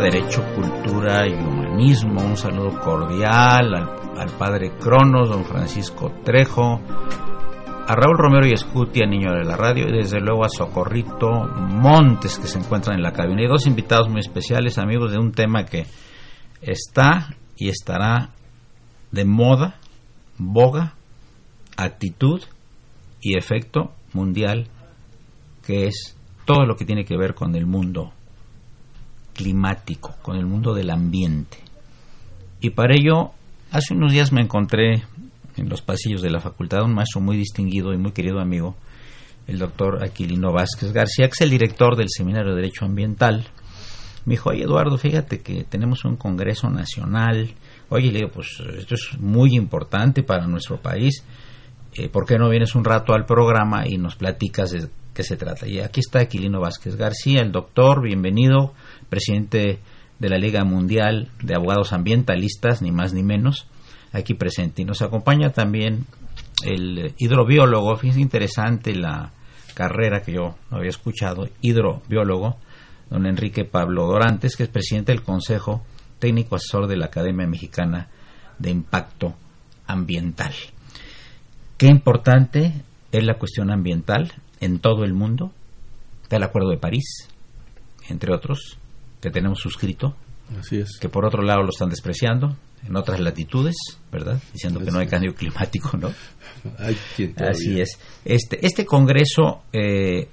Derecho, Cultura y Humanismo. Un saludo cordial al, padre Cronos, don Francisco Trejo, a Raúl Romero y Escutia, niño de la radio, y desde luego a Socorrito Montes, que se encuentran en la cabina. Y dos invitados muy especiales, amigos, de un tema que está y estará de moda, boga, actitud y efecto mundial, que es todo lo que tiene que ver con el mundo climático, con el mundo del ambiente. Y para ello, hace unos días me encontré en los pasillos de la facultad un maestro muy distinguido y muy querido amigo, el doctor Aquilino Vázquez García, que es el director del Seminario de Derecho Ambiental. Me dijo, oye Eduardo, fíjate que tenemos un Congreso Nacional. Oye, le digo, pues esto es muy importante para nuestro país. Eh, ¿Por qué no vienes un rato al programa y nos platicas de qué se trata? Y aquí está Aquilino Vázquez García, el doctor, bienvenido presidente de la Liga Mundial de Abogados Ambientalistas, ni más ni menos, aquí presente. Y nos acompaña también el hidrobiólogo, fíjense interesante la carrera que yo había escuchado, hidrobiólogo, don Enrique Pablo Dorantes, que es presidente del Consejo Técnico Asesor de la Academia Mexicana de Impacto Ambiental. Qué importante es la cuestión ambiental en todo el mundo. Está el Acuerdo de París, entre otros, que tenemos suscrito. Así es. Que por otro lado lo están despreciando en otras latitudes, ¿verdad? Diciendo que no hay cambio climático, ¿no? Así es. Este, este congreso, eh,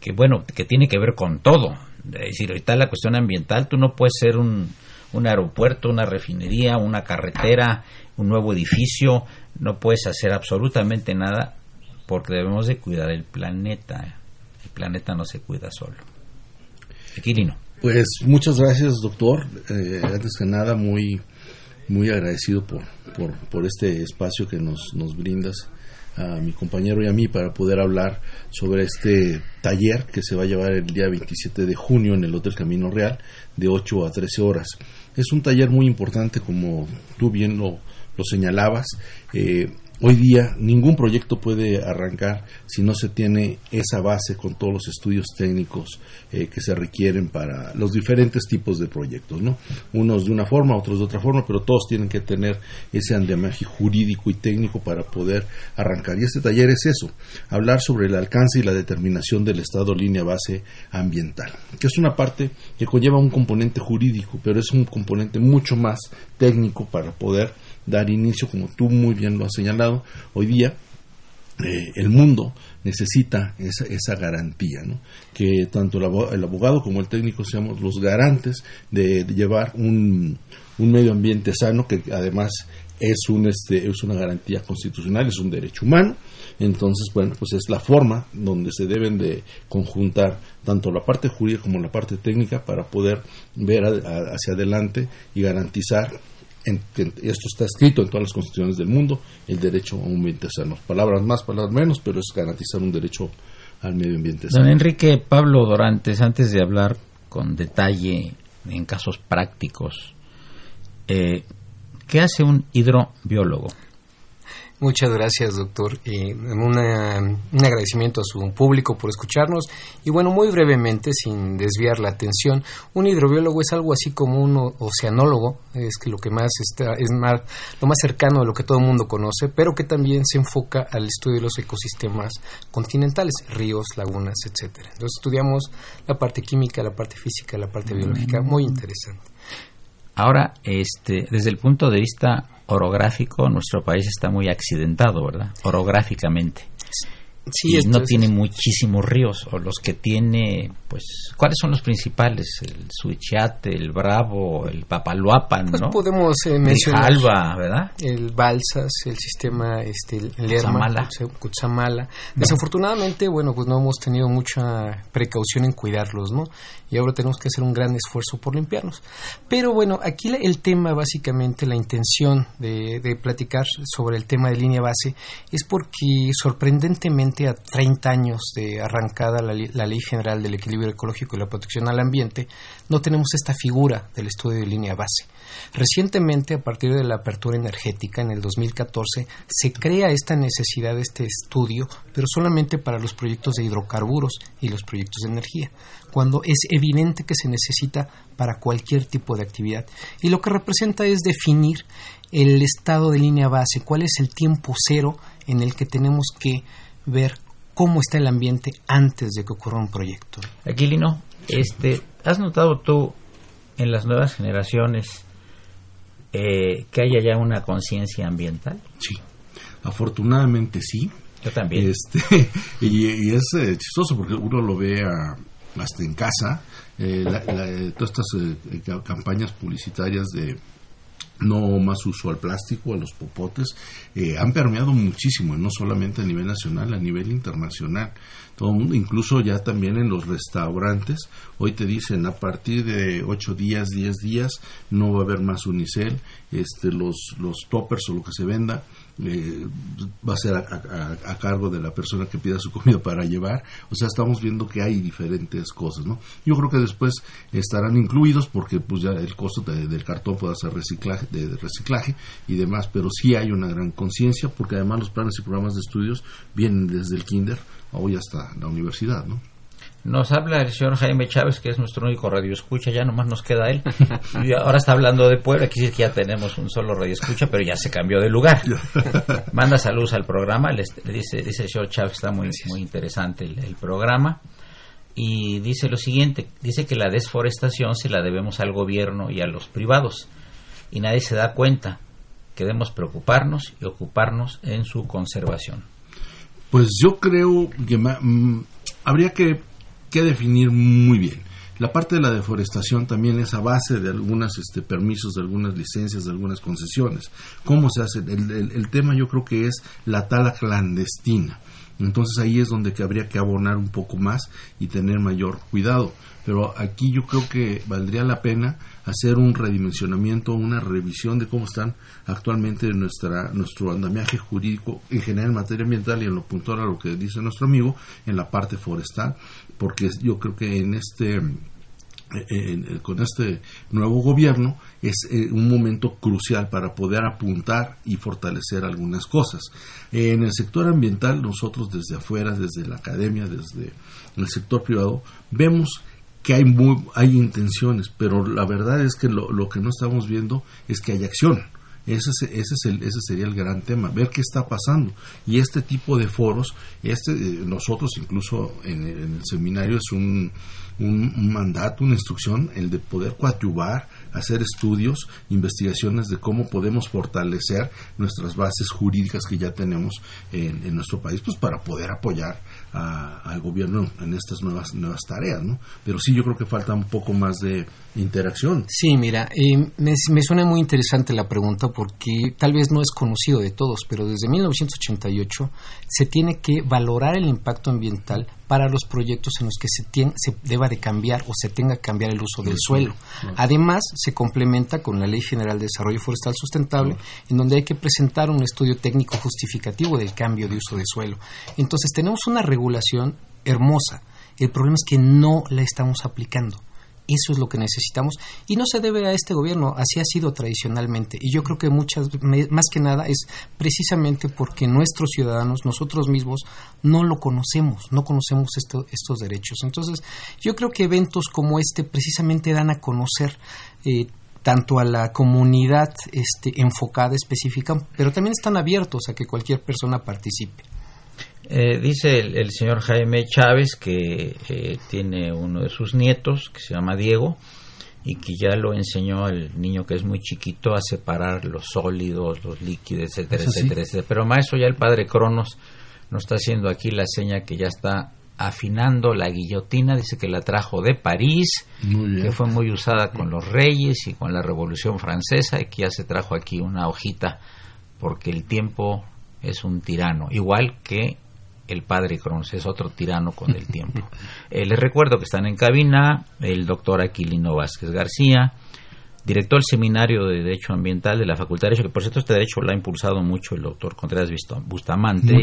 que bueno, que tiene que ver con todo. Es decir, ahorita la cuestión ambiental, tú no puedes ser un, un aeropuerto, una refinería, una carretera, un nuevo edificio, no puedes hacer absolutamente nada porque debemos de cuidar el planeta. El planeta no se cuida solo. Aquilino. Pues muchas gracias, doctor. Eh, antes que nada, muy, muy agradecido por, por, este espacio que nos, nos brindas a mi compañero y a mí para poder hablar sobre este taller que se va a llevar el día 27 de junio en el Hotel Camino Real de 8 a 13 horas. Es un taller muy importante como tú bien lo, lo señalabas. Eh, hoy día ningún proyecto puede arrancar si no se tiene esa base con todos los estudios técnicos eh, que se requieren para los diferentes tipos de proyectos, ¿no? Unos de una forma, otros de otra forma, pero todos tienen que tener ese andamiaje jurídico y técnico para poder arrancar. Y este taller es eso, hablar sobre el alcance y la determinación del estado línea base ambiental, que es una parte que conlleva un componente jurídico, pero es un componente mucho más técnico para poder dar inicio, como tú muy bien lo has señalado, hoy día eh, el mundo necesita esa, esa garantía, ¿no? que tanto el, abogado como el técnico seamos los garantes de, llevar un, un, medio ambiente sano, que además es, un, este, es una garantía constitucional, es un derecho humano, entonces, bueno, pues es la forma donde se deben de conjuntar tanto la parte jurídica como la parte técnica para poder ver hacia adelante y garantizar esto está escrito en todas las constituciones del mundo, el derecho a un ambiente sano. Palabras más, palabras menos, pero es garantizar un derecho al medio ambiente sano. Don Enrique Pablo Dorantes, antes de hablar con detalle en casos prácticos, eh, ¿qué hace un hidrobiólogo? Muchas gracias, doctor. y un agradecimiento a su público por escucharnos. Y bueno, muy brevemente, sin desviar la atención, un hidrobiólogo es algo así como un oceanólogo, es que lo que más está, es más, lo más cercano de lo que todo el mundo conoce, pero que también se enfoca al estudio de los ecosistemas continentales, ríos, lagunas, etcétera. Entonces estudiamos la parte química, la parte física, la parte biológica, muy interesante. Ahora, este, desde el punto de vista orográfico, nuestro país está muy accidentado, ¿verdad? Orográficamente. Sí, y no tiene muchísimos ríos, o los que tiene, pues, ¿cuáles son los principales? El Suichiate, el Bravo, el Papaluapan, pues ¿no? podemos eh, mencionar el ¿verdad? El Balsas, el sistema, este, el Lerma, Cutzamala. Desafortunadamente, bueno, pues no hemos tenido mucha precaución en cuidarlos, ¿no? Y ahora tenemos que hacer un gran esfuerzo por limpiarnos. Pero bueno, aquí el tema, básicamente, la intención de, platicar sobre el tema de línea base es porque sorprendentemente a 30 años de arrancada la, la Ley General del Equilibrio Ecológico y la Protección al Ambiente, no tenemos esta figura del estudio de línea base. Recientemente, a partir de la apertura energética en el 2014, se crea esta necesidad de este estudio, pero solamente para los proyectos de hidrocarburos y los proyectos de energía cuando es evidente que se necesita para cualquier tipo de actividad. Y lo que representa es definir el estado de línea base, cuál es el tiempo cero en el que tenemos que ver cómo está el ambiente antes de que ocurra un proyecto. Aquilino, este, ¿has notado tú en las nuevas generaciones eh, que haya ya una conciencia ambiental? Sí, afortunadamente sí. Yo también. Este, y, es eh, chistoso porque uno lo ve a, hasta en casa, eh, todas estas eh, campañas publicitarias de no más uso al plástico, a los popotes, eh, han permeado muchísimo, no solamente a nivel nacional, a nivel internacional. Incluso ya también en los restaurantes, hoy te dicen a partir de 8 días, 10 días, no va a haber más unicel, este, los, los toppers o lo que se venda eh, va a ser a, cargo de la persona que pida su comida para llevar. O sea, estamos viendo que hay diferentes cosas, ¿no? Yo creo que después estarán incluidos porque pues ya el costo del cartón puede ser reciclaje, de, reciclaje y demás, pero sí hay una gran conciencia porque además los planes y programas de estudios vienen desde el kinder hoy hasta la universidad, ¿no? Nos habla el señor Jaime Chávez, que es nuestro único radio escucha, ya nomás nos queda él. Y ahora está hablando de Puebla, aquí sí que ya tenemos un solo radio escucha, pero ya se cambió de lugar. Manda saludos al programa, le, dice, dice el señor Chávez, está muy, muy interesante el, programa. Y dice lo siguiente, dice que la desforestación se la debemos al gobierno y a los privados. Y nadie se da cuenta que debemos preocuparnos y ocuparnos en su conservación. Pues yo creo que mm, habría que definir muy bien. La parte de la deforestación también es a base de algunos este, permisos, de algunas licencias, de algunas concesiones. ¿Cómo se hace? El, tema yo creo que es la tala clandestina. Entonces ahí es donde habría que abonar un poco más y tener mayor cuidado. Pero aquí yo creo que valdría la pena hacer un redimensionamiento, una revisión de cómo están actualmente nuestra, nuestro andamiaje jurídico en general en materia ambiental y en lo puntual a lo que dice nuestro amigo en la parte forestal porque yo creo que en este eh, con este nuevo gobierno es eh, un momento crucial para poder apuntar y fortalecer algunas cosas. en el sector ambiental, nosotros desde afuera, desde la academia, desde el sector privado, vemos que hay, hay intenciones, pero la verdad es que lo, lo que no estamos viendo es que hay acción. Ese, ese, es el, ese sería el gran tema, ver qué está pasando. Y este tipo de foros, este, eh, nosotros incluso en, el seminario es un, un, mandato, una instrucción, el de poder coadyuvar, hacer estudios, investigaciones de cómo podemos fortalecer nuestras bases jurídicas que ya tenemos en, en nuestro país, pues para poder apoyar al gobierno en estas nuevas nuevas tareas, ¿no? Pero sí, yo creo que falta un poco más de interacción. Sí, mira, eh, me, suena muy interesante la pregunta porque tal vez no es conocido de todos, pero desde 1988 se tiene que valorar el impacto ambiental para los proyectos en los que se, se deba de cambiar o se tenga que cambiar el uso del suelo. Además, se complementa con la Ley General de Desarrollo Forestal Sustentable, en donde hay que presentar un estudio técnico justificativo del cambio de uso de suelo. Entonces, tenemos una regulación hermosa. El problema es que no la estamos aplicando. Eso es lo que necesitamos y no se debe a este gobierno, así ha sido tradicionalmente. Y yo creo que muchas, más que nada es precisamente porque nuestros ciudadanos, nosotros mismos, no lo conocemos, no conocemos estos derechos. Entonces, yo creo que eventos como este precisamente dan a conocer eh, tanto a la comunidad este, enfocada específica, pero también están abiertos a que cualquier persona participe. Eh, dice el, señor Jaime Chávez que eh, tiene uno de sus nietos que se llama Diego y que ya lo enseñó al niño que es muy chiquito a separar los sólidos, los líquidos, etcétera, etcétera, etcétera. Pero maestro, ya el padre Cronos nos está haciendo aquí la seña que ya está afinando la guillotina, dice que la trajo de París, que fue muy usada con los reyes y con la Revolución Francesa y que ya se trajo aquí una hojita porque el tiempo es un tirano, igual que el padre Cronos es otro tirano con el tiempo. Eh, les recuerdo que están en cabina el doctor Aquilino Vázquez García, director del Seminario de Derecho Ambiental de la Facultad de Derecho, que por cierto este derecho lo ha impulsado mucho el doctor Contreras Bustamante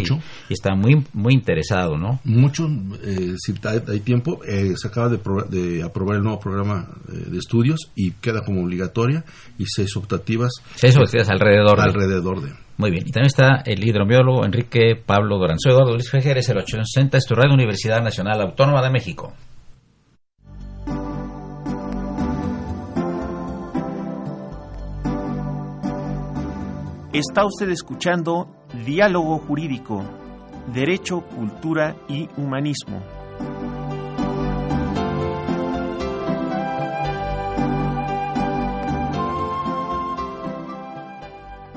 Y, está muy muy interesado, ¿no? Mucho, eh, si hay, tiempo, eh, se acaba de, aprobar el nuevo programa eh, de estudios y queda como obligatoria y seis optativas. Seis optativas alrededor de. Alrededor de. Muy bien, y también está el hidrobiólogo Enrique Pablo Dorán. Soy Eduardo Luis Fejer, es el 860, es tu Universidad Nacional Autónoma de México. Está usted escuchando Diálogo Jurídico, Derecho, Cultura y Humanismo.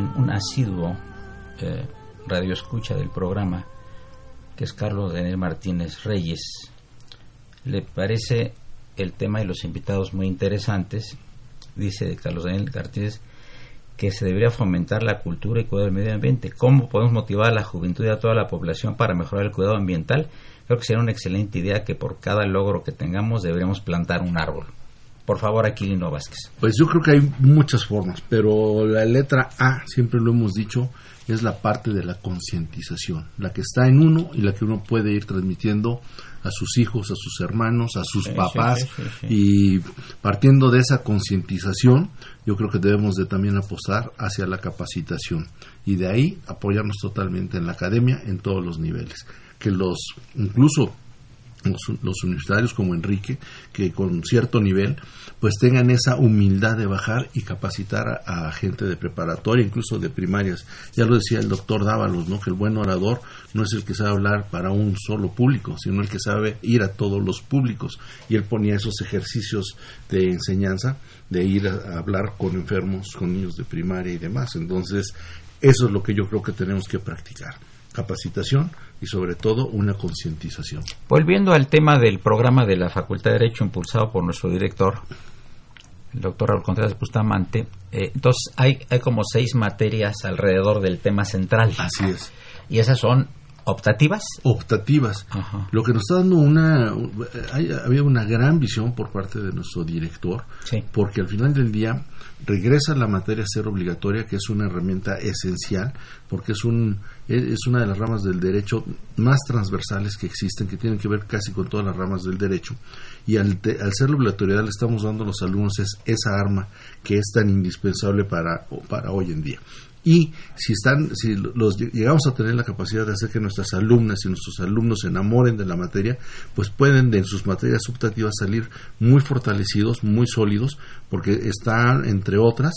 Un asiduo eh, radioescucha del programa, que es Carlos Daniel Martínez Reyes. Le parece el tema y los invitados muy interesantes. Dice Carlos Daniel Martínez que se debería fomentar la cultura y cuidado del medio ambiente. ¿Cómo podemos motivar a la juventud y a toda la población para mejorar el cuidado ambiental? Creo que sería una excelente idea que por cada logro que tengamos deberíamos plantar un árbol. Por favor, Aquilino Vázquez. Pues yo creo que hay muchas formas, pero la letra A, siempre lo hemos dicho, es la parte de la concientización, la que está en uno y la que uno puede ir transmitiendo a sus hijos, a sus hermanos, a sus papás. y partiendo de esa concientización, yo creo que debemos de también apostar hacia la capacitación y de ahí apoyarnos totalmente en la academia en todos los niveles, que los incluso los, universitarios como Enrique, que con cierto nivel, pues tengan esa humildad de bajar y capacitar a, gente de preparatoria, incluso de primarias. Ya lo decía el doctor Dávalos, ¿no? Que el buen orador no es el que sabe hablar para un solo público, sino el que sabe ir a todos los públicos. Y él ponía esos ejercicios de enseñanza, de ir a hablar con enfermos, con niños de primaria y demás. Entonces, eso es lo que yo creo que tenemos que practicar capacitación y sobre todo una concientización. Volviendo al tema del programa de la Facultad de Derecho impulsado por nuestro director, el doctor Raúl Contreras Bustamante, eh, entonces hay, hay como seis materias alrededor del tema central. Así es. Y esas son optativas. Optativas. Lo que nos está dando una... había una gran visión por parte de nuestro director, porque al final del día regresa la materia a ser obligatoria, que es una herramienta esencial, porque es, un, es una de las ramas del derecho más transversales que existen, que tienen que ver casi con todas las ramas del derecho. Y al, al ser obligatoriedad le estamos dando a los alumnos es, esa arma que es tan indispensable para, para hoy en día y si están si los llegamos a tener la capacidad de hacer que nuestras alumnas y nuestros alumnos se enamoren de la materia pues pueden de sus materias optativas salir muy fortalecidos muy sólidos porque están entre otras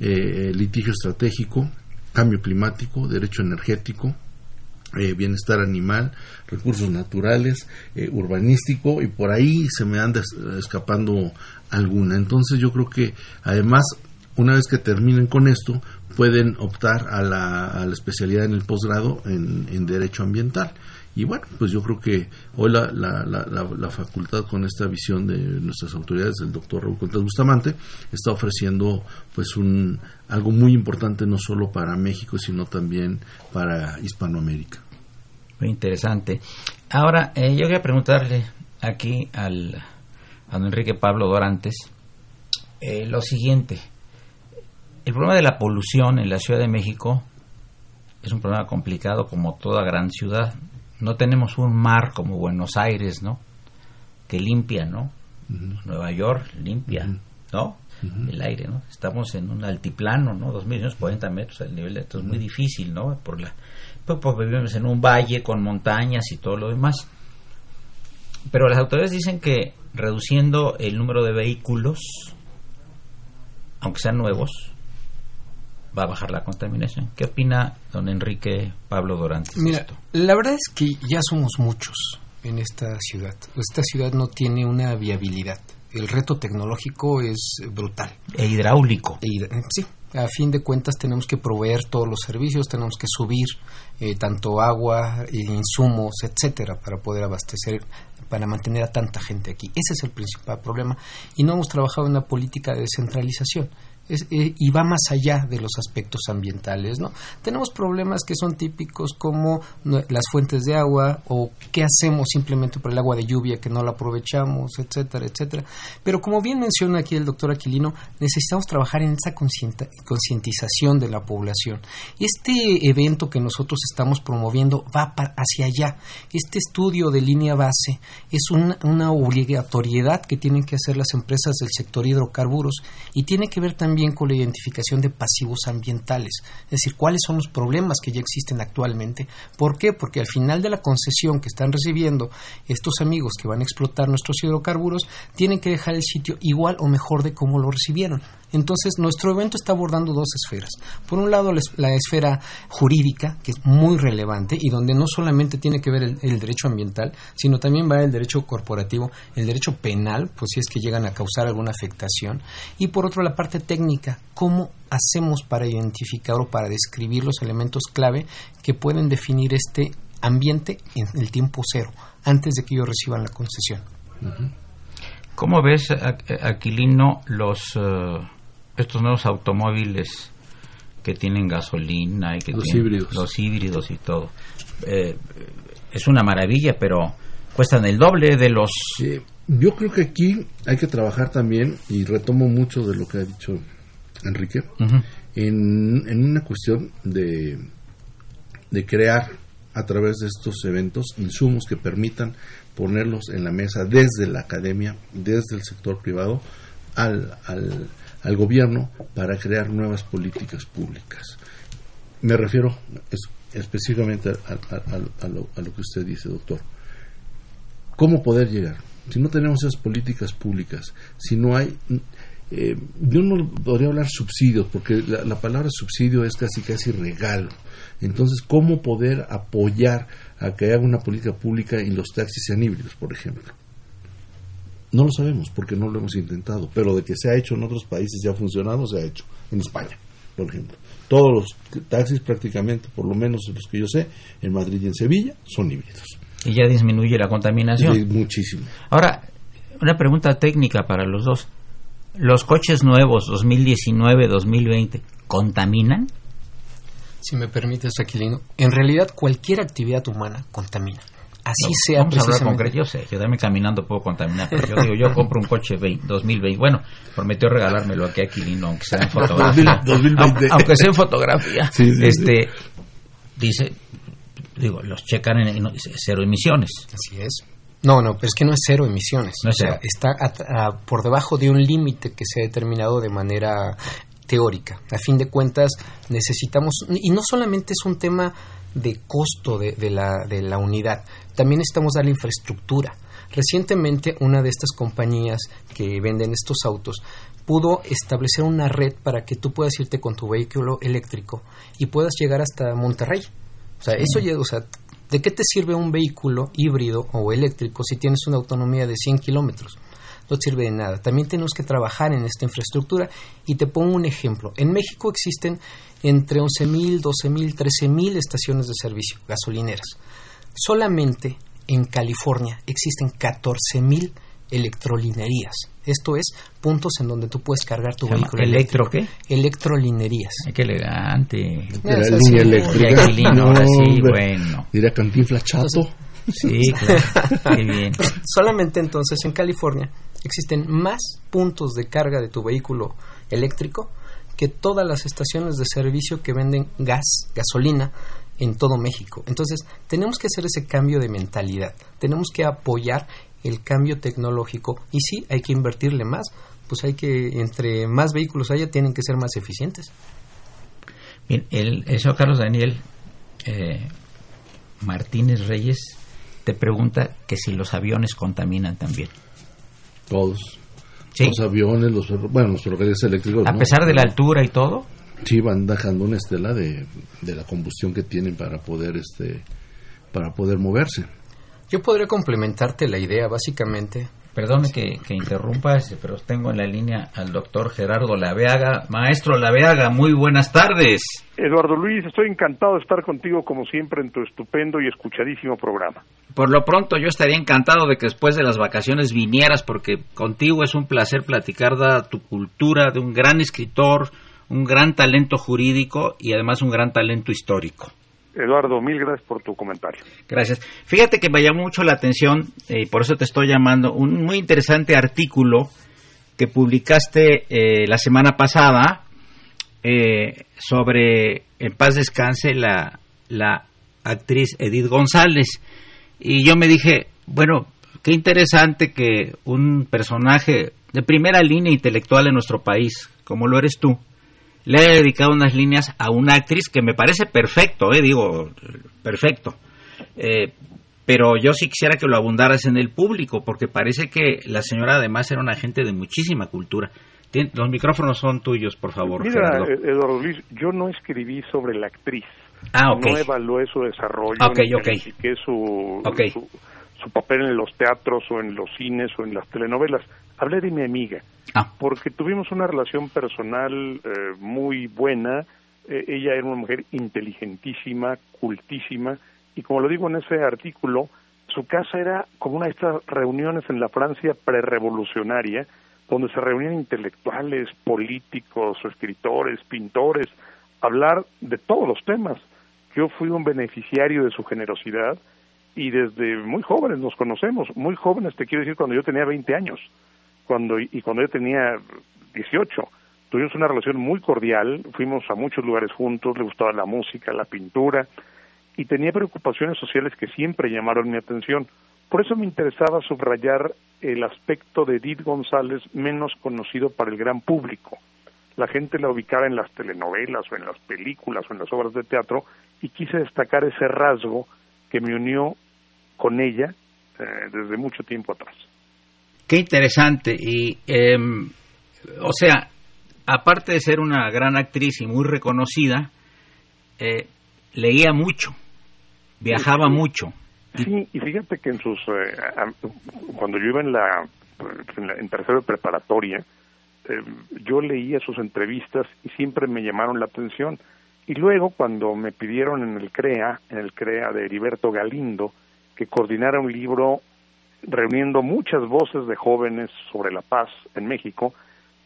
eh, litigio estratégico cambio climático derecho energético eh, bienestar animal, recursos naturales, eh, urbanístico y por ahí se me anda escapando alguna. Entonces yo creo que además una vez que terminen con esto, pueden optar a la, a la especialidad en el posgrado en, Derecho Ambiental. Y bueno, pues yo creo que hoy la, la, la, facultad con esta visión de nuestras autoridades, del doctor Raúl Contreras Bustamante, está ofreciendo pues un algo muy importante no solo para México, sino también para Hispanoamérica. Muy interesante. Ahora, eh, yo quería preguntarle aquí al, a don Enrique Pablo Dorantes eh, lo siguiente. El problema de la polución en la Ciudad de México es un problema complicado como toda gran ciudad. No tenemos un mar como Buenos Aires, ¿no? Que limpia, ¿no? Nueva York limpia, ¿no? El aire, ¿no? Estamos en un altiplano, ¿no? 2.40 metros el nivel de esto es muy difícil, ¿no? Por la, pues, pues, vivimos en un valle con montañas y todo lo demás. Pero las autoridades dicen que reduciendo el número de vehículos, aunque sean nuevos, va a bajar la contaminación. ¿Qué opina don Enrique Pablo Dorantes? Mira, la verdad es que ya somos muchos en esta ciudad. Esta ciudad no tiene una viabilidad. El reto tecnológico es brutal. E hidráulico. E sí, a fin de cuentas tenemos que proveer todos los servicios, tenemos que subir eh, tanto agua, e insumos, etcétera, para poder abastecer, para mantener a tanta gente aquí. Ese es el principal problema. Y no hemos trabajado en una política de descentralización. Eh, y va más allá de los aspectos ambientales, ¿no? Tenemos problemas que son típicos como las fuentes de agua o qué hacemos simplemente por el agua de lluvia que no la aprovechamos, etcétera, etcétera. Pero como bien menciona aquí el doctor Aquilino, necesitamos trabajar en esa concientización de la población. Este evento que nosotros estamos promoviendo va hacia allá. Este estudio de línea base es una obligatoriedad que tienen que hacer las empresas del sector hidrocarburos y tiene que ver también con la identificación de pasivos ambientales, es decir, cuáles son los problemas que ya existen actualmente. ¿Por qué? Porque al final de la concesión que están recibiendo estos amigos que van a explotar nuestros hidrocarburos, tienen que dejar el sitio igual o mejor de cómo lo recibieron. Entonces, nuestro evento está abordando dos esferas. Por un lado, la esfera jurídica, que es muy relevante y donde no solamente tiene que ver el, derecho ambiental, sino también va el derecho corporativo, el derecho penal, pues si es que llegan a causar alguna afectación. Y por otro, la parte técnica, cómo hacemos para identificar o para describir los elementos clave que pueden definir este ambiente en el tiempo cero, antes de que ellos reciban la concesión. ¿Cómo ves, Aquilino, los, eh, estos nuevos automóviles que tienen gasolina y que los tienen híbridos. los híbridos y todo? Eh, es una maravilla, pero cuestan el doble de los... yo creo que aquí hay que trabajar también, y retomo mucho de lo que ha dicho Enrique, en, en, una cuestión de, de crear a través de estos eventos insumos que permitan ponerlos en la mesa desde la academia, desde el sector privado, al, al, gobierno para crear nuevas políticas públicas. Me refiero específicamente a, lo, a, lo, que usted dice, doctor. ¿Cómo poder llegar? Si no tenemos esas políticas públicas, si no hay eh, yo no podría hablar subsidios, porque la, palabra subsidio es casi casi regalo. Entonces, ¿cómo poder apoyar a que haga una política pública y los taxis sean híbridos, por ejemplo? No lo sabemos porque no lo hemos intentado, pero de que se ha hecho en otros países ya ha funcionado, se ha hecho. En España, por ejemplo. Todos los taxis prácticamente, por lo menos los que yo sé, en Madrid y en Sevilla, son híbridos. Y ya disminuye la contaminación. muchísimo. Ahora, una pregunta técnica para los dos los coches nuevos 2019-2020 contaminan? Si me permites, Aquilino, en realidad cualquier actividad humana contamina. Así sea. Vamos a hablar concreto. Yo sé, quedarme caminando puedo contaminar, pero yo digo, yo compro un coche 2020. Bueno, prometió regalármelo aquí a Aquilino, aunque sea en fotografía. 2020. Aunque sea en fotografía. este, Dice, digo, los checan en, en cero emisiones. Así es. No, no, pero es que no es cero emisiones. o sea, está por debajo de un límite que se ha determinado de manera teórica. A fin de cuentas, necesitamos, y no solamente es un tema de costo de, la, de la unidad, también necesitamos dar la infraestructura. Recientemente, una de estas compañías que venden estos autos pudo establecer una red para que tú puedas irte con tu vehículo eléctrico y puedas llegar hasta Monterrey. O sea, eso ya, o sea, ¿De qué te sirve un vehículo híbrido o eléctrico si tienes una autonomía de 100 kilómetros? No sirve de nada. También tenemos que trabajar en esta infraestructura y te pongo un ejemplo. En México existen entre 11.000, 12.000, 13.000 estaciones de servicio gasolineras. Solamente en California existen 14.000 electrolinerías. Esto es puntos en donde tú puedes cargar tu vehículo. ¿Electro qué? Electrolinerías. qué elegante. La línea eléctrica. sí, bueno. Dirá Cantinflas Chato. Sí, claro. Qué bien. Solamente entonces en California existen más puntos de carga de tu vehículo eléctrico que todas las estaciones de servicio que venden gas, gasolina en todo México. Entonces, tenemos que hacer ese cambio de mentalidad. Tenemos que apoyar el cambio tecnológico y sí, hay que invertirle más, pues hay que, entre más vehículos haya, tienen que ser más eficientes. Bien, el, señor Carlos Daniel eh, Martínez Reyes te pregunta que si los aviones contaminan también. Todos. Los aviones, los, bueno, los ferrocarriles eléctricos. A pesar de la altura y todo. Sí, van dejando una estela de, de la combustión que tienen para poder, este, para poder moverse. Yo podría complementarte la idea, básicamente. Perdone que, que interrumpa, pero tengo en la línea al doctor Gerardo Laveaga. Maestro Laveaga, muy buenas tardes. Eduardo Luis, estoy encantado de estar contigo como siempre en tu estupendo y escuchadísimo programa. Por lo pronto yo estaría encantado de que después de las vacaciones vinieras porque contigo es un placer platicar de tu cultura, de un gran escritor, un gran talento jurídico y además un gran talento histórico. Eduardo, mil gracias por tu comentario. Gracias. Fíjate que me llamó mucho la atención, y eh, por eso te estoy llamando, un muy interesante artículo que publicaste eh, la semana pasada eh, sobre, en paz descanse, la, la actriz Edith González. Y yo me dije, bueno, qué interesante que un personaje de primera línea intelectual en nuestro país, como lo eres tú, le he dedicado unas líneas a una actriz que me parece perfecto, eh, digo, perfecto. Eh, pero yo sí quisiera que lo abundaras en el público, porque parece que la señora además era una gente de muchísima cultura. los micrófonos son tuyos, por favor. Mira, eh, Eduardo Luis, yo no escribí sobre la actriz. Ah, ok. No evalué su desarrollo, okay, okay. su, su, su, papel en los teatros o en los cines o en las telenovelas. Hablé de mi amiga, ah. porque tuvimos una relación personal eh, muy buena. Eh, ella era una mujer inteligentísima, cultísima, y como lo digo en ese artículo, su casa era como una de estas reuniones en la Francia prerevolucionaria, donde se reunían intelectuales, políticos, escritores, pintores, hablar de todos los temas. Yo fui un beneficiario de su generosidad y desde muy jóvenes nos conocemos, muy jóvenes te quiero decir cuando yo tenía 20 años cuando y cuando yo tenía 18. Tuvimos una relación muy cordial, fuimos a muchos lugares juntos, le gustaba la música, la pintura y tenía preocupaciones sociales que siempre llamaron mi atención. Por eso me interesaba subrayar el aspecto de Edith González menos conocido para el gran público. La gente la ubicaba en las telenovelas o en las películas o en las obras de teatro y quise destacar ese rasgo que me unió con ella eh, desde mucho tiempo atrás. Qué interesante. Y, em, o sea, aparte de ser una gran actriz y muy reconocida, eh, leía mucho, viajaba mucho. Sí, y fíjate que en sus eh, cuando yo iba en la en, tercero de preparatoria, em, yo leía sus entrevistas y siempre me llamaron la atención. Y luego cuando me pidieron en el CREA, en el CREA de Heriberto Galindo, que coordinara un libro reuniendo muchas voces de jóvenes sobre la paz en México,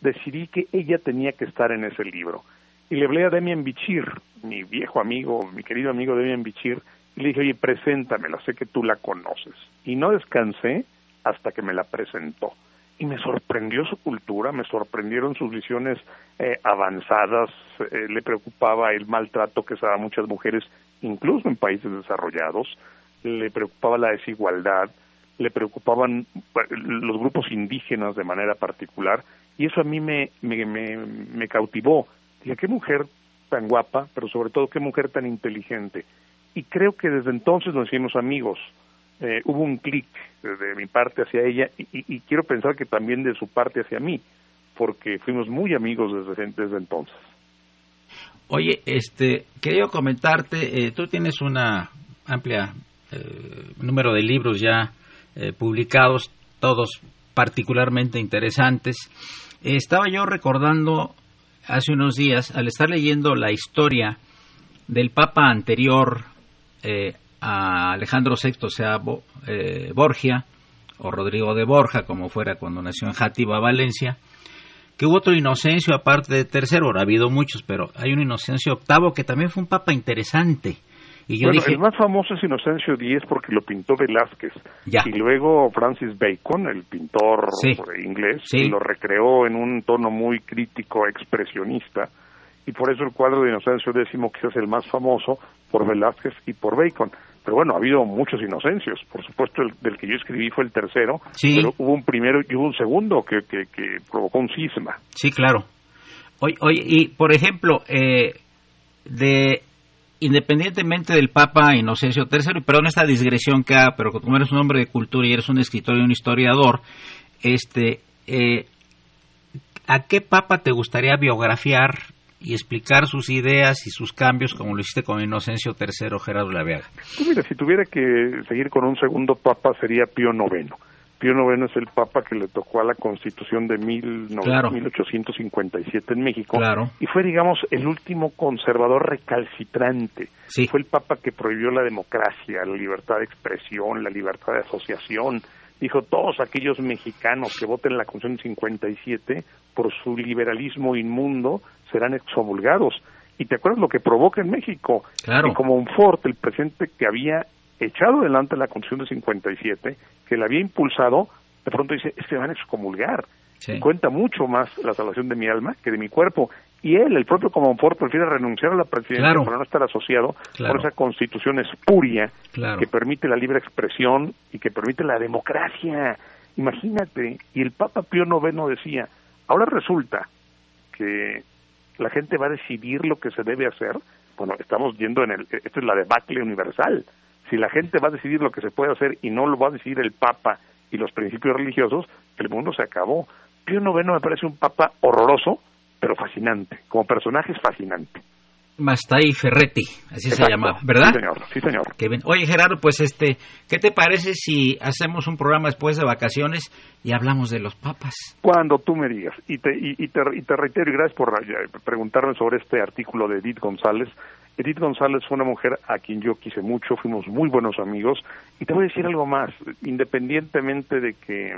decidí que ella tenía que estar en ese libro. Y le hablé a Demian Bichir, mi viejo amigo, mi querido amigo Demian Bichir, y le dije, oye, preséntamela, sé que tú la conoces. Y no descansé hasta que me la presentó. Y me sorprendió su cultura, me sorprendieron sus visiones eh, avanzadas, eh, le preocupaba el maltrato que se da a muchas mujeres, incluso en países desarrollados, le preocupaba la desigualdad, le preocupaban los grupos indígenas de manera particular y eso a mí me, me, me, cautivó. Dije, qué mujer tan guapa, pero sobre todo qué mujer tan inteligente. Y creo que desde entonces nos hicimos amigos. Eh, hubo un clic de mi parte hacia ella y, y, quiero pensar que también de su parte hacia mí, porque fuimos muy amigos desde, desde entonces. Oye, este, quería comentarte, eh, tú tienes una amplia eh, número de libros ya eh, publicados, todos particularmente interesantes. estaba yo recordando hace unos días, al estar leyendo la historia del Papa anterior eh, a Alejandro VI, o sea, eh, Borgia, o Rodrigo de Borja, como fuera cuando nació en Játiva, Valencia, que hubo otro Inocencio aparte de tercero, ha habido muchos, pero hay un Inocencio octavo que también fue un papa interesante, bueno, el más famoso es Inocencio X porque lo pintó Velázquez. Y luego Francis Bacon, el pintor inglés, lo recreó en un tono muy crítico, expresionista. Y por eso el cuadro de Inocencio X quizás es el más famoso por Velázquez y por Bacon. Pero bueno, ha habido muchos Inocencios. Por supuesto, el del que yo escribí fue el tercero. Pero hubo un primero y hubo un segundo que, que, provocó un cisma. Sí, claro. Oye, oye y por ejemplo, eh, de independientemente del Papa Inocencio III, y perdón esta digresión que haga, pero como eres un hombre de cultura y eres un escritor y un historiador, este, eh, ¿a qué Papa te gustaría biografiar y explicar sus ideas y sus cambios como lo hiciste con Inocencio III, Gerardo Laveaga? Pues mira, si tuviera que seguir con un segundo Papa sería Pío IX Pío IX es el papa que le tocó a la constitución de mil, 1857 en México y fue, digamos, el último conservador recalcitrante. Fue el papa que prohibió la democracia, la libertad de expresión, la libertad de asociación. Dijo, todos aquellos mexicanos que voten la constitución del 57 por su liberalismo inmundo serán excomulgados. Y te acuerdas lo que provoca en México. Claro. como un Ford, el presidente que había echado adelante la Constitución de 57, que la había impulsado, de pronto dice, es que van a excomulgar. Cuenta mucho más la salvación de mi alma que de mi cuerpo. Y él, el propio Comonfort, prefiere renunciar a la presidencia para no estar asociado con esa constitución espuria que permite la libre expresión y que permite la democracia. Imagínate, y el Papa Pío IX decía, ahora resulta que la gente va a decidir lo que se debe hacer. Bueno, estamos viendo en el, esto es la debacle universal si la gente va a decidir lo que se puede hacer y no lo va a decidir el Papa y los principios religiosos, el mundo se acabó. Pío IX me parece un papa horroroso, pero fascinante. Como personaje es fascinante. Mastai Ferretti, así se llamaba, ¿verdad? Sí, señor. Sí, señor. Oye, Gerardo, pues este, ¿qué te parece si hacemos un programa después de vacaciones y hablamos de los papas? Cuando tú me digas. Y te, y, te, y te reitero, y gracias por eh, preguntarme sobre este artículo de Edith González. Edith González fue una mujer a quien yo quise mucho, fuimos muy buenos amigos. Y te voy a decir algo más, independientemente de que,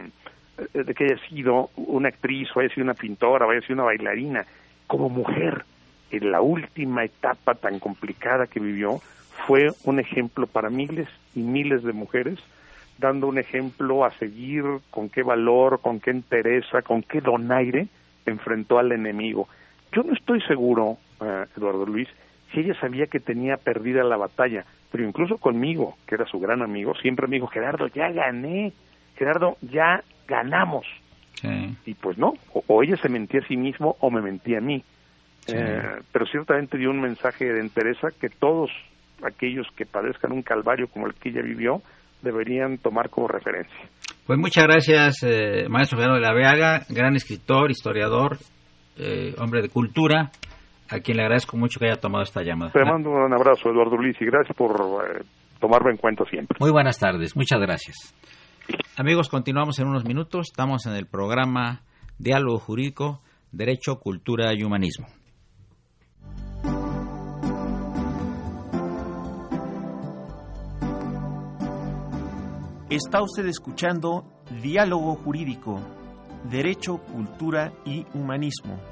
eh, de que haya sido una actriz, o haya sido una pintora, o haya sido una bailarina, como mujer en la última etapa tan complicada que vivió, fue un ejemplo para miles y miles de mujeres, dando un ejemplo a seguir con qué valor, con qué entereza, con qué donaire enfrentó al enemigo. Yo no estoy seguro, eh, Eduardo Luis, si ella sabía que tenía perdida la batalla, pero incluso conmigo, que era su gran amigo, siempre me dijo, Gerardo, ya gané, Gerardo, ya ganamos. Y pues no, o, ella se mentía a sí mismo o me mentía a mí. Eh, pero ciertamente dio un mensaje de entereza que todos aquellos que padezcan un calvario como el que ella vivió deberían tomar como referencia. Pues muchas gracias, eh, maestro Gerardo de la Veaga, gran escritor, historiador, eh, hombre de cultura, a quien le agradezco mucho que haya tomado esta llamada. Te mando un abrazo, Eduardo Luis, y gracias por tomarme en cuenta siempre. Muy buenas tardes, muchas gracias. Amigos, continuamos en unos minutos. Estamos en el programa Diálogo Jurídico, Derecho, Cultura y Humanismo. Está usted escuchando Diálogo Jurídico, Derecho, Cultura y Humanismo.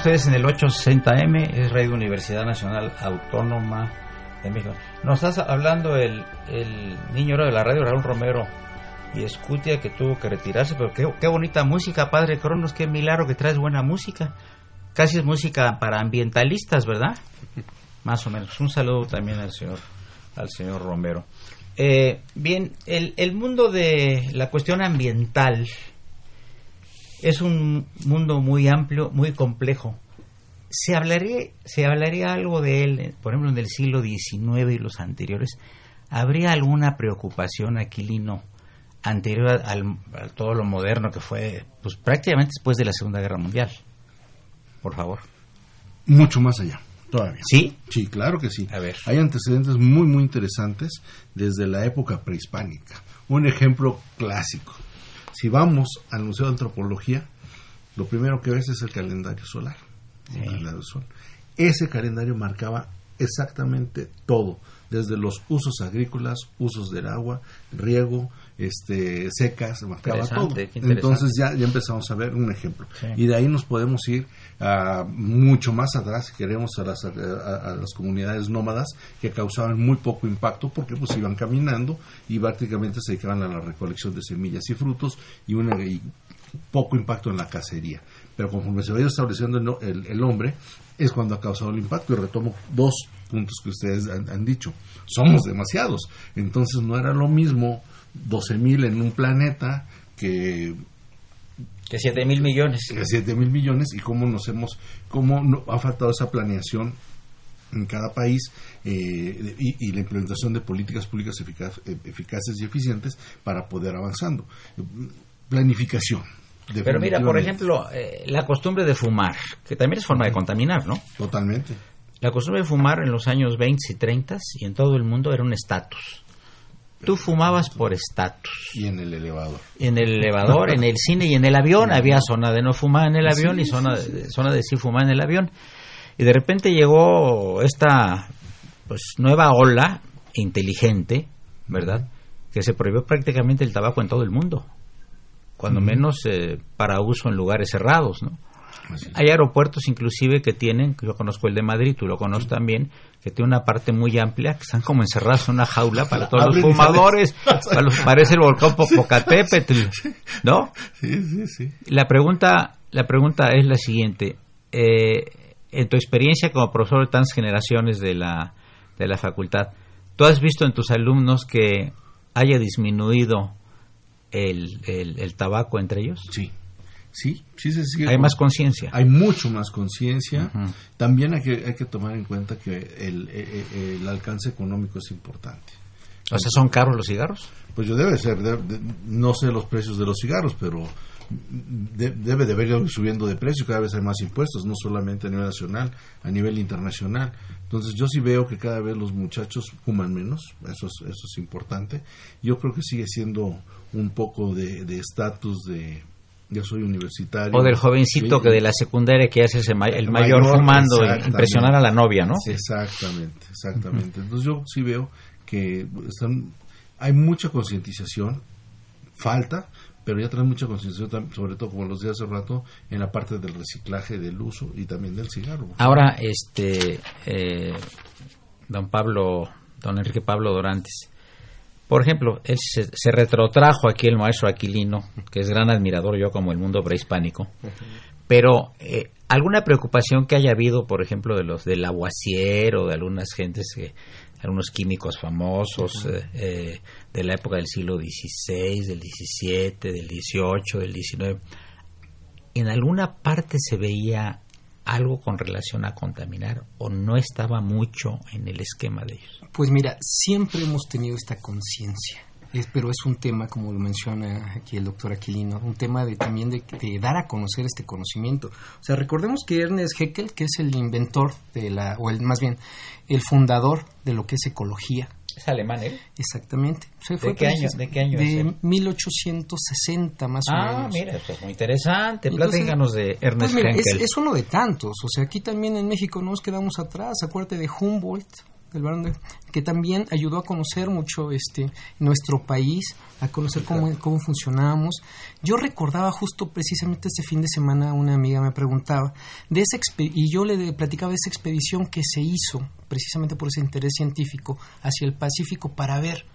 Ustedes en el 860M, es Radio Universidad Nacional Autónoma de México. Nos estás hablando el, el niño de la radio, Raúl Romero, y Escutia que tuvo que retirarse, pero qué, qué bonita música, padre Cronos, qué milagro que traes buena música. Casi es música para ambientalistas, ¿verdad? Más o menos. Un saludo también al señor, al señor Romero. Eh, bien, el, el mundo de la cuestión ambiental es un mundo muy amplio, muy complejo. Se hablaría, se hablaría algo de él, por ejemplo, en el siglo XIX y los anteriores. ¿Habría alguna preocupación, Aquilino, anterior al, a todo lo moderno que fue pues, prácticamente después de la Segunda Guerra Mundial? Por favor. Mucho más allá, todavía. ¿Sí? Sí, claro que sí. A ver. Hay antecedentes muy, muy interesantes desde la época prehispánica. Un ejemplo clásico. Si vamos al Museo de Antropología, lo primero que ves es el calendario solar. el calendario del sol. Ese calendario marcaba exactamente todo, desde los usos agrícolas, usos del agua, riego, este, secas, marcaba todo. Entonces ya, ya empezamos a ver un ejemplo. Sí. Y de ahí nos podemos ir a mucho más atrás, si queremos, a las, a, las comunidades nómadas que causaban muy poco impacto porque pues iban caminando y prácticamente se dedicaban a la recolección de semillas y frutos y, poco impacto en la cacería. Pero conforme se va estableciendo el, el- el hombre, es cuando ha causado el impacto. Y retomo dos puntos que ustedes han, han dicho. Somos demasiados. Entonces no era lo mismo 12.000 en un planeta que Que 7 mil millones. de 7 mil millones y cómo nos hemos, cómo no- ha faltado esa planeación en cada país eh, y, y la implementación de políticas públicas eficaz- eh, eficaces y eficientes para poder avanzando. Planificación. Pero mira, por ejemplo, eh, la costumbre de fumar, que también es forma de contaminar, ¿no? Totalmente. La costumbre de fumar en los años 20 y 30 y en todo el mundo era un estatus. Tú fumabas por estatus. Y en el elevador. En el elevador, en el cine y en el avión. Había zona de no fumar en el avión y zona de, zona de sí fumar en el avión. Y de repente llegó esta pues nueva ola inteligente, ¿verdad? Que se prohibió prácticamente el tabaco en todo el mundo. Cuando menos eh, para uso en lugares cerrados, ¿no? Hay aeropuertos inclusive que tienen, yo conozco el de Madrid, tú lo conoces también, que tiene una parte muy amplia, que están como encerrados en una jaula para todos los fumadores, para los- parece el volcán Popocatépetl, ¿no? Sí, sí, sí. La pregunta, la pregunta es la siguiente, eh, en tu experiencia como profesor de tantas generaciones de la, de la facultad, ¿tú has visto en tus alumnos que haya disminuido el, el- el tabaco entre ellos? Sí. Sí, sí se sigue Hay con- más conciencia. Hay mucho más conciencia. También hay que, hay que tomar en cuenta que el, eh, eh, el alcance económico es importante. O sea, ¿son caros los cigarros? Pues yo debe ser, de- de- no sé los precios de los cigarros, pero de- debe de haber ido subiendo de precio, cada vez hay más impuestos, no solamente a nivel nacional, a nivel internacional. Entonces yo sí veo que cada vez los muchachos fuman menos, eso es, eso es importante. Yo creo que sigue siendo un poco de estatus de, yo soy universitario. O del jovencito Sí, que de la secundaria que hace ese ma- el mayor, mayor, fumando y impresionar a la novia, ¿no? Exactamente, exactamente. Entonces yo sí veo que están, hay mucha concientización, falta, pero ya trae mucha concienciación, sobre todo como los de hace rato, en la parte del reciclaje, del uso y también del cigarro. Ahora, este, eh, don Pablo, don Enrique Pablo Dorantes, por ejemplo, él se, se retrotrajo aquí el maestro Aquilino, que es gran admirador yo como el mundo prehispánico, pero eh, alguna preocupación que haya habido, por ejemplo, de los del aguaciero, de algunas gentes que algunos químicos famosos eh, eh, de la época del siglo XVI, del XVII, del XVIII, del XIX, en alguna parte se veía algo con relación a contaminar o no estaba mucho en el esquema de ellos. Pues mira, siempre hemos tenido esta conciencia. Es- pero es un tema, como lo menciona aquí el doctor Aquilino, un tema de también de, de dar a conocer este conocimiento. O sea, recordemos que Ernest Haeckel, que es el inventor de la, o el más bien, el fundador de lo que es ecología, ¿Es alemán él? exactamente. O sea, ¿De fue qué año- de qué año De es él? 1860 más o Ah, menos. mira, eso es muy interesante. Platícanos de Ernest Pues mira, es, es uno de tantos. O sea, aquí también en México no nos quedamos atrás. Acuérdate de Humboldt, del barón de- que también ayudó a conocer mucho este nuestro país, a conocer cómo, cómo funcionábamos. Yo recordaba justo precisamente este fin de semana, una amiga me preguntaba, de esa y yo le platicaba de esa expedición que se hizo precisamente por ese interés científico hacia el Pacífico para ver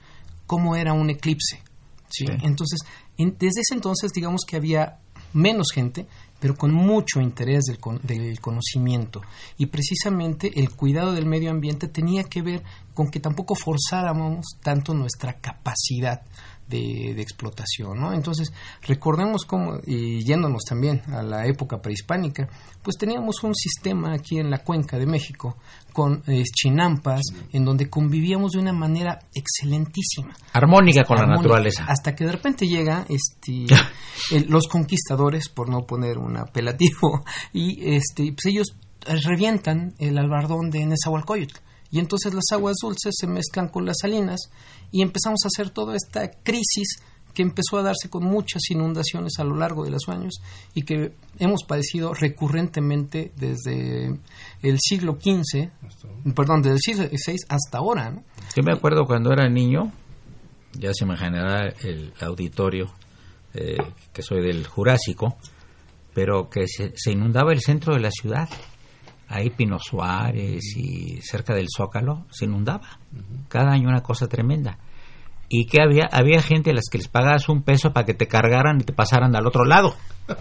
cómo era un eclipse ¿sí? Entonces, desde ese entonces, digamos que había menos gente, pero con mucho interés del, del, conocimiento. Y precisamente el cuidado del medio ambiente tenía que ver con que tampoco forzáramos tanto nuestra capacidad de, explotación. ¿no? Entonces, recordemos cómo, y yéndonos también a la época prehispánica, pues teníamos un sistema aquí en la cuenca de México con eh, chinampas, en donde convivíamos de una manera excelentísima. Armónica con la naturaleza. Hasta que de repente llega este, los conquistadores, por no poner un apelativo, y este, pues ellos revientan el albardón de Nezahualcóyotl y entonces las aguas dulces se mezclan con las salinas y empezamos a hacer toda esta crisis que empezó a darse con muchas inundaciones a lo largo de los años y que hemos padecido recurrentemente desde el siglo XV, perdón, desde el siglo XVI hasta ahora. Yo me acuerdo cuando era niño, ya se me generaba el auditorio, eh, que soy del Jurásico, pero que se inundaba el centro de la ciudad ahí Pino Suárez y cerca del Zócalo, se inundaba. Cada año una cosa tremenda. Y que había, había gente a las que les pagabas un peso para que te cargaran y te pasaran al otro lado.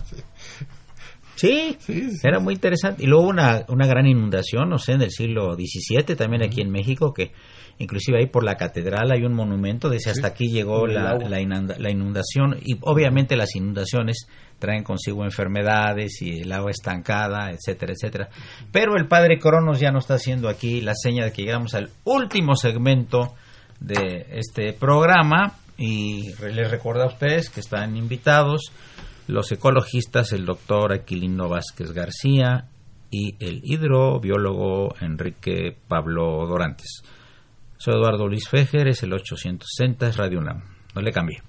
Sí, era muy interesante. Y luego una, una gran inundación, no sé, en el siglo XVII, también aquí en México, que inclusive ahí por la catedral hay un monumento, dice hasta aquí llegó la, la, inundación. Y obviamente las inundaciones traen consigo enfermedades y el agua estancada, etcétera, etcétera. Pero el padre Cronos ya nos está haciendo aquí la seña de que llegamos al último segmento de este programa y les recuerdo a ustedes que están invitados los ecologistas, el doctor Aquilino Vázquez García y el hidrobiólogo Enrique Pablo Dorantes. Soy Eduardo Luis Fejer, es el 860, es Radio UNAM. No le cambie.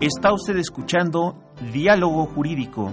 Está usted escuchando Diálogo Jurídico,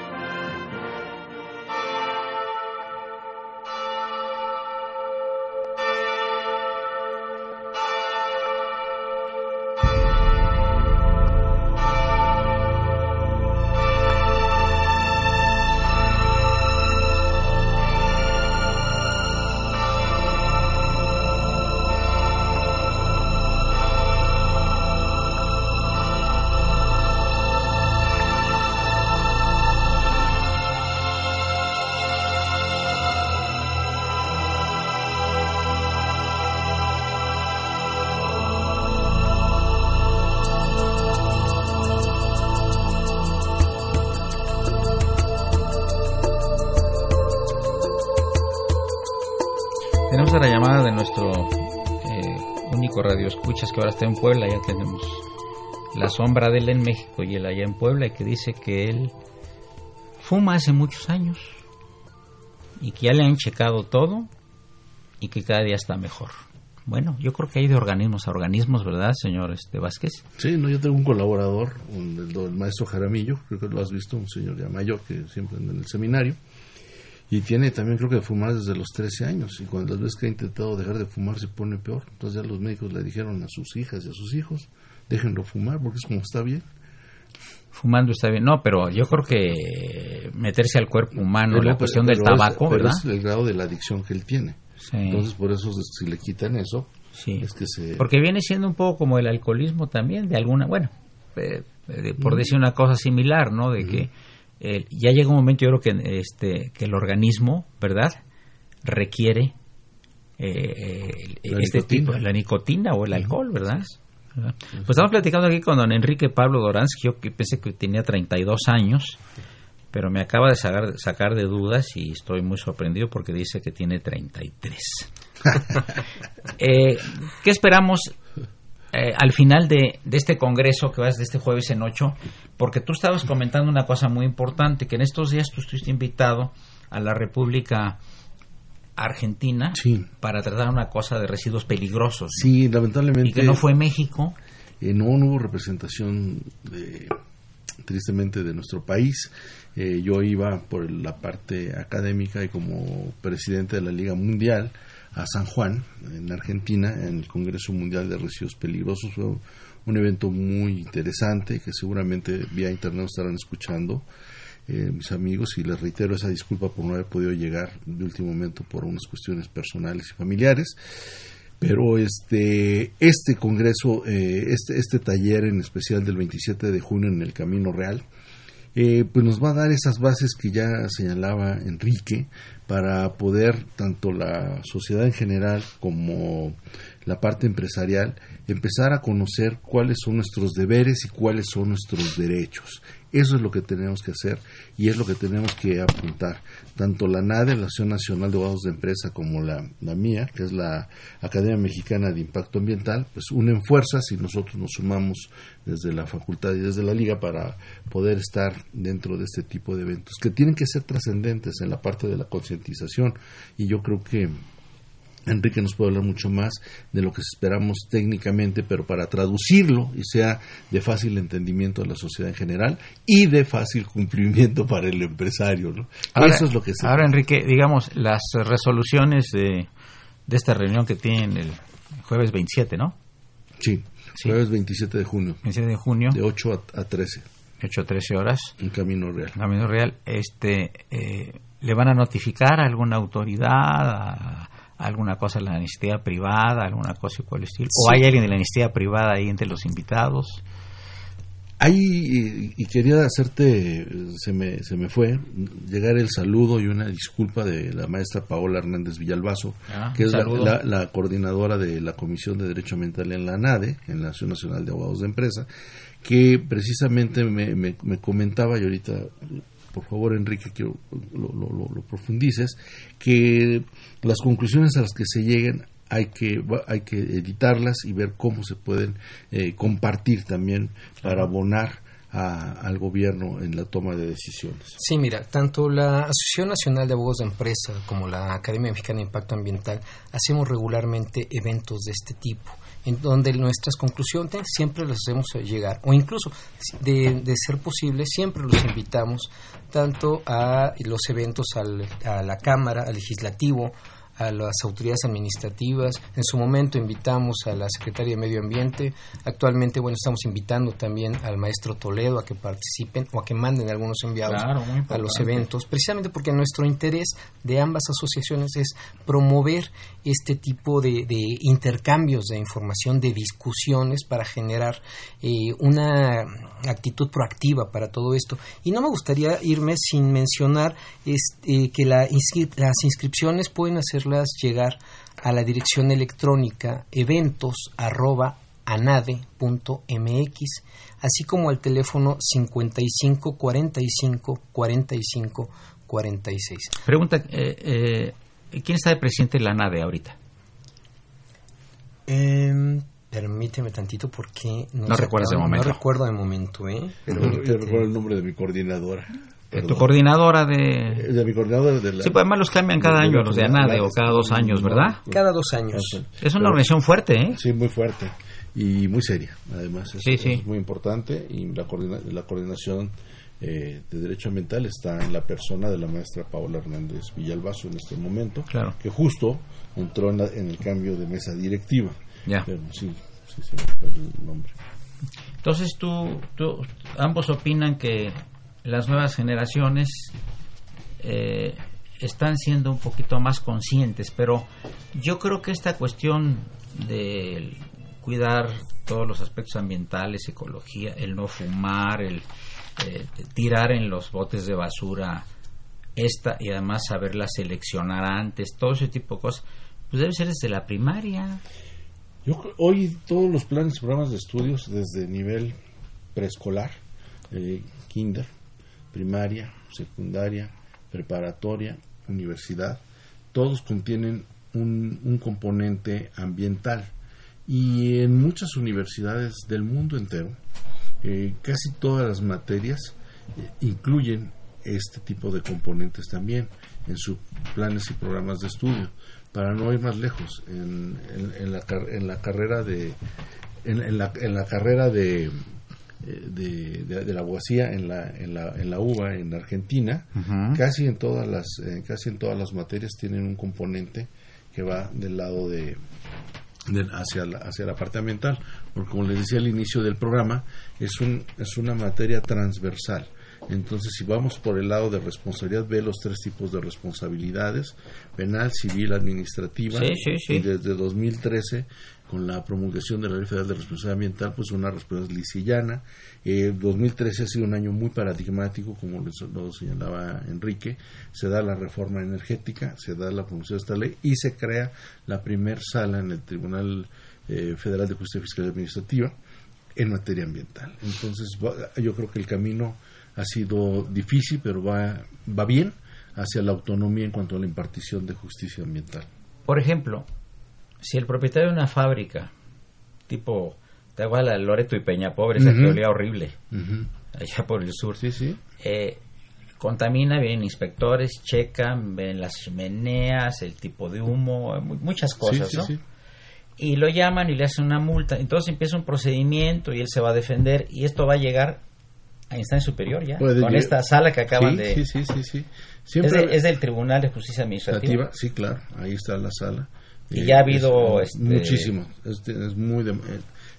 Escuchas que ahora está en Puebla, ya tenemos la sombra de él en México y él allá en Puebla, y que dice que él fuma hace muchos años y que ya le han checado todo y que cada día está mejor. Bueno, yo creo que hay de organismos a organismos, ¿verdad, señor este Vázquez? Sí, no, yo tengo un colaborador, el, maestro Jaramillo, creo que lo has visto, un señor ya mayor que siempre en el seminario, y tiene también creo que fumar desde los 13 años. Y cuando las veces que ha intentado dejar de fumar se pone peor. Entonces ya los médicos le dijeron a sus hijas y a sus hijos, déjenlo fumar porque es como está bien. Fumando está bien. No, pero yo creo que meterse al cuerpo humano, la cuestión del tabaco, ¿verdad? Es el grado de la adicción que él tiene. Entonces por eso si le quitan eso, sí. es que se... Porque viene siendo un poco como el alcoholismo también, de alguna, bueno, eh, por decir una cosa similar, ¿no? De que ya llega un momento, yo creo que, este, que el organismo, ¿verdad?, requiere eh, este tipo, la nicotina o el alcohol, ¿verdad? Pues estamos platicando aquí con don Enrique Pablo Doranz, yo pensé que tenía 32 años, pero me acaba de sacar, sacar de dudas y estoy muy sorprendido porque dice que tiene 33. eh, ¿Qué esperamos eh, al final de, este congreso que vas de este jueves en 8, porque tú estabas comentando una cosa muy importante, que en estos días tú estuviste invitado a la República Argentina para tratar una cosa de residuos peligrosos. Sí, lamentablemente. Y que no fue México. Eh, no, hubo representación de, tristemente de nuestro país. Eh, yo iba por la parte académica y como presidente de la Liga Mundial a San Juan, en Argentina, en el Congreso Mundial de Residuos Peligrosos. Fue un evento muy interesante que seguramente vía internet estarán escuchando. Eh, mis amigos y les reitero esa disculpa por no haber podido llegar de último momento por unas cuestiones personales y familiares pero este este congreso eh, este este taller en especial del 27 de junio en el Camino Real eh, pues nos va a dar esas bases que ya señalaba Enrique para poder tanto la sociedad en general como la parte empresarial empezar a conocer cuáles son nuestros deberes y cuáles son nuestros derechos eso es lo que tenemos que hacer y es lo que tenemos que apuntar. Tanto la NADE, la Asociación Nacional de Abogados de Empresa, como la, mía, que es la Academia Mexicana de Impacto Ambiental, pues unen fuerzas y nosotros nos sumamos desde la facultad y desde la liga para poder estar dentro de este tipo de eventos que tienen que ser trascendentes en la parte de la concientización y yo creo que Enrique nos puede hablar mucho más de lo que esperamos técnicamente, pero para traducirlo y sea de fácil entendimiento a la sociedad en general y de fácil cumplimiento para el empresario. ¿no? Eso es lo que se Ahora, Enrique, digamos, las resoluciones de, de esta reunión que tienen el jueves 27, ¿no? Sí, jueves 27 de junio. 27 de junio. De 8 a, 13. 8 a 13 horas. En Camino Real. Camino Real. Este, eh, ¿Le van a notificar a alguna autoridad? A alguna cosa de la iniciativa privada, alguna cosa igual estilo? ¿O hay alguien de la iniciativa privada ahí entre los invitados? Ahí, y quería hacerte, se me, se me fue, llegar el saludo y una disculpa de la maestra Paola Hernández Villalbazo, ah, que es la, coordinadora de la Comisión de Derecho Ambiental en la NADE, en la Nación Nacional de Abogados de Empresa, que precisamente me, me, me comentaba, y ahorita por favor Enrique quiero lo, lo, profundices, que las conclusiones a las que se lleguen hay que hay que editarlas y ver cómo se pueden eh, compartir también para abonar al gobierno en la toma de decisiones. Sí, mira, tanto la Asociación Nacional de Abogados de Empresa como la Academia Mexicana de Impacto Ambiental hacemos regularmente eventos de este tipo en donde nuestras conclusiones siempre las hacemos llegar, o incluso de, de ser posible, siempre los invitamos tanto a los eventos a la Cámara, al Legislativo, a las autoridades administrativas. En su momento invitamos a la Secretaría de Medio Ambiente. Actualmente, bueno, estamos invitando también al maestro Toledo a que participen o a que manden algunos enviados a los eventos, precisamente porque nuestro interés de ambas asociaciones es promover este tipo de, intercambios de información, de discusiones para generar eh, una actitud proactiva para todo esto. Y no me gustaría irme sin mencionar este, que las inscripciones pueden hacer llegar a la dirección electrónica eventos@anade.mx, así como al teléfono 55 45 45 46. Pregunta, eh, eh, ¿quién está de presidente de la ANADE ahorita? Em, permíteme tantito porque no, no recuerdas momento. No recuerdo de momento, ¿eh? Pero recuerdo el nombre de mi coordinadora. Tu coordinadora de... De mi coordinadora de la... Sí, pues además los cambian cada año, los de ANADE, o cada dos años, ¿verdad? Cada dos años. Es una organización fuerte, ¿eh? Sí, muy fuerte y muy seria, además. Es, sí, sí. es muy importante y la, la coordinación eh, de Derecho Ambiental está en la persona de la maestra Paola Hernández Villalbazo en este momento, claro. que justo entró en, el cambio de mesa directiva. Ya. Pero sí, sí, sí, el nombre. Entonces, tú, tú, ambos opinan que las nuevas generaciones eh, están siendo un poquito más conscientes, pero yo creo que esta cuestión de cuidar todos los aspectos ambientales, ecología, el no fumar, el eh, tirar en los botes de basura, esta y además saberla seleccionar antes, todo ese tipo de cosas, pues debe ser desde la primaria. Yo hoy todos los planes y programas de estudios desde nivel preescolar, eh, kinder, primaria, secundaria, preparatoria, universidad, todos contienen un, componente ambiental. Y en muchas universidades del mundo entero, eh, casi todas las materias eh, incluyen este tipo de componentes también en sus planes y programas de estudio. Para no ir más lejos, en, la, en la, carrera de en, la, en la carrera de de, de, la abogacía en la, en la, en la UBA en Argentina, casi en todas las casi en todas las materias tienen un componente que va del lado de, hacia, la, hacia la parte ambiental, porque como les decía al inicio del programa, es, un, es una materia transversal. Entonces, si vamos por el lado de responsabilidad, ve los tres tipos de responsabilidades, penal, civil, administrativa, y desde 2013 con la promulgación de la Ley Federal de Responsabilidad Ambiental, pues una responsabilidad lisillana. Eh, 2013 ha sido un año muy paradigmático, como lo señalaba Enrique. Se da la reforma energética, se da la promulgación de esta ley y se crea la primer sala en el Tribunal eh, Federal de Justicia Fiscal y Administrativa en materia ambiental. Entonces, yo creo que el camino ha sido difícil, pero va, va bien hacia la autonomía en cuanto a la impartición de justicia ambiental. Por ejemplo, si el propietario de una fábrica, tipo, te la Loreto y Peña Pobre, esa que olía horrible, allá por el sur, sí, sí. Eh, contamina, vienen inspectores, checan, ven las chimeneas, el tipo de humo, muchas cosas, ¿no? Y lo llaman y le hacen una multa. Entonces empieza un procedimiento y él se va a defender y esto va a llegar a instancia superior ya, con esta sala que acaban de... Sí, sí, sí, sí. Siempre es, del Tribunal de Justicia Administrativa. Sí, claro, ahí está la sala. Y ya ha habido... este... Muchísimo, este, es, muy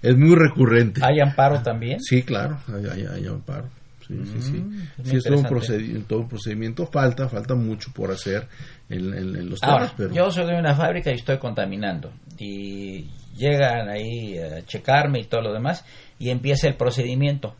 es muy recurrente. ¿Hay amparo también? Sí, claro, hay, amparo. Sí, sí, sí. Mm, sí es todo un, procedimiento, todo un, procedimiento. Falta, falta mucho por hacer en, los temas. pero... Yo soy de una fábrica y estoy contaminando. Y llegan ahí a checarme y todo lo demás y empieza el procedimiento.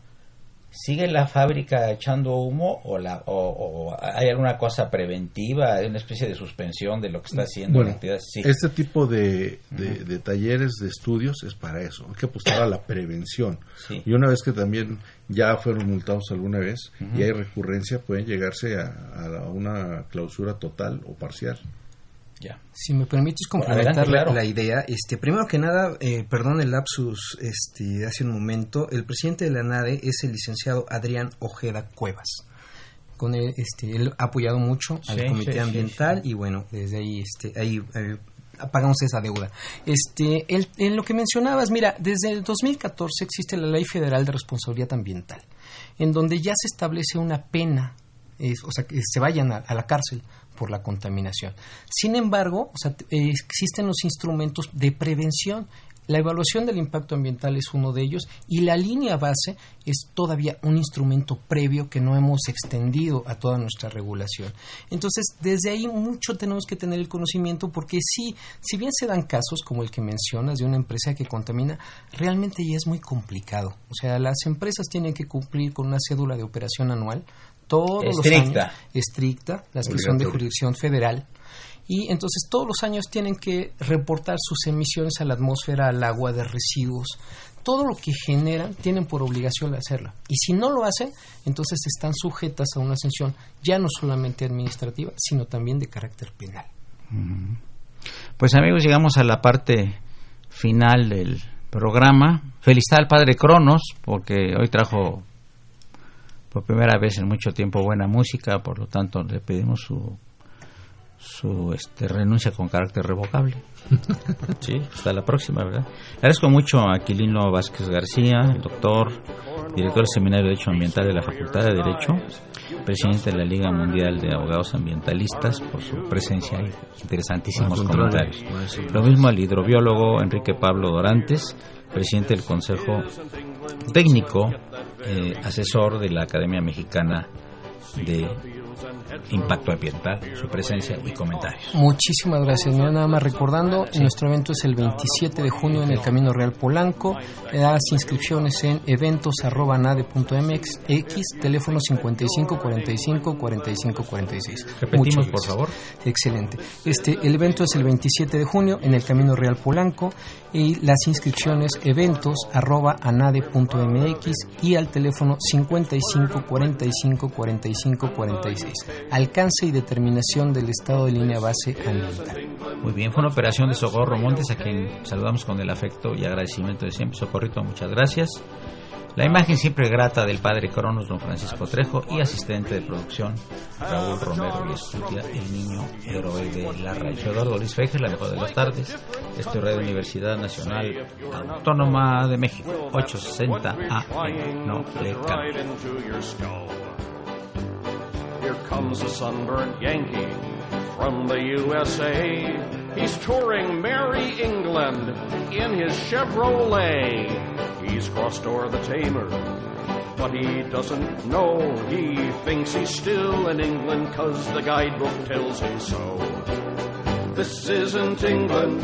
¿Sigue la fábrica echando humo o, la, o, hay alguna cosa preventiva, una especie de suspensión de lo que está haciendo bueno, Este tipo de, de, talleres de estudios es para eso, hay que apostar a la prevención. Y una vez que también ya fueron multados alguna vez y hay recurrencia, pueden llegarse a una clausura total o parcial. Si me permites complementar la, idea, este, primero que nada, eh, perdón el lapsus este, de hace un momento, el presidente de la NADE es el licenciado Adrián Ojeda Cuevas. Con él, este, él ha apoyado mucho al Comité Ambiental y bueno, desde ahí, este, ahí eh, pagamos esa deuda. Este, en lo que mencionabas, mira, desde el 2014 existe la Ley Federal de Responsabilidad Ambiental, en donde ya se establece una pena, o sea, que se vayan a la cárcel por la contaminación. Sin embargo, existen los instrumentos de prevención. La evaluación del impacto ambiental es uno de ellos y la línea base es todavía un instrumento previo que no hemos extendido a toda nuestra regulación. Entonces, desde ahí mucho tenemos que tener el conocimiento porque sí, si bien se dan casos como el que mencionas de una empresa que contamina, realmente ya es muy complicado. O sea, las empresas tienen que cumplir con una cédula de operación anual todos estricta. los años, estricta, las que son de jurisdicción federal, y entonces todos los años tienen que reportar sus emisiones a la atmósfera, al agua de residuos, todo lo que generan tienen por obligación de hacerlo. Y si no lo hacen, entonces están sujetas a una sanción ya no solamente administrativa, sino también de carácter penal. Pues amigos, llegamos a la parte final del programa. Felicidad al padre Cronos, porque hoy trajo por primera vez en mucho tiempo buena música, por lo tanto le pedimos su su este, renuncia con carácter revocable. Sí, hasta la próxima, ¿verdad? Le agradezco mucho a Aquilino Vázquez García, el doctor, director del Seminario de Derecho Ambiental de la Facultad de Derecho, presidente de la Liga Mundial de Abogados Ambientalistas, por su presencia y interesantísimos comentarios. Lo mismo al hidrobiólogo Enrique Pablo Dorantes, presidente del Consejo Técnico eh, asesor de la Academia Mexicana de impacto ambiental, su presencia y comentarios. Muchísimas gracias. nada más recordando, nuestro evento es el 27 de junio en el Camino Real Polanco. Las inscripciones en eventos.nade.mx, teléfono 55 45 45 46. Repetimos, por favor. Excelente. Este, el evento es el 27 de junio en el Camino Real Polanco y las inscripciones eventos.anade.mx y al teléfono 55 45 45 46 alcance y determinación del estado de línea base ambiental. Muy bien, fue una operación de Socorro Montes, a quien saludamos con el afecto y agradecimiento de siempre. Socorrito, muchas gracias. La imagen siempre grata del padre Cronos, don Francisco Trejo, y asistente de producción, Raúl Romero y Estudia, el niño héroe de la radio. Eduardo Luis Fejer, la mejor de las tardes. Esto es Radio Universidad Nacional Autónoma de México, 860 AM. No le cambie. Here comes a sunburned Yankee from the USA. He's touring Merry England in his Chevrolet. He's crossed o'er the Tamer, but he doesn't know. He thinks he's still in England, cause the guidebook tells him so. This isn't England,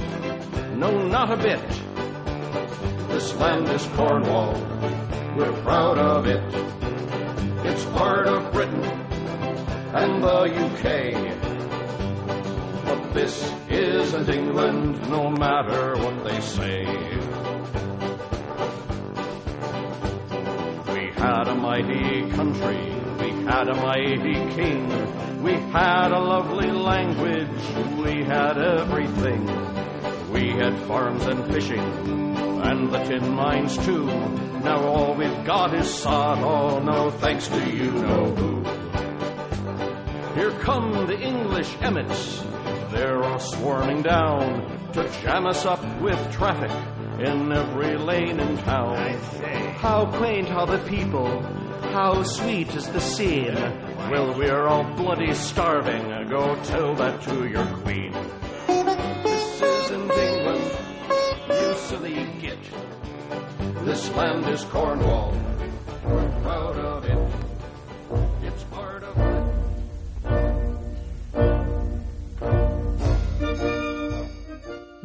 no, not a bit. This land is Cornwall, we're proud of it. It's part of Britain and the UK. But this isn't England, no matter what they say. We had a mighty country, we had a mighty king, we had a lovely language, we had everything. We had farms and fishing, and the tin mines too. Now all we've got is sod, oh no, thanks to you know who. Here come the English emmets, they're all swarming down to jam us up with traffic in every lane in town. How quaint are the people, how sweet is the scene. Well, we're all bloody starving, go tell that to your queen. This isn't England, you silly git. This land is Cornwall, we're proud of it.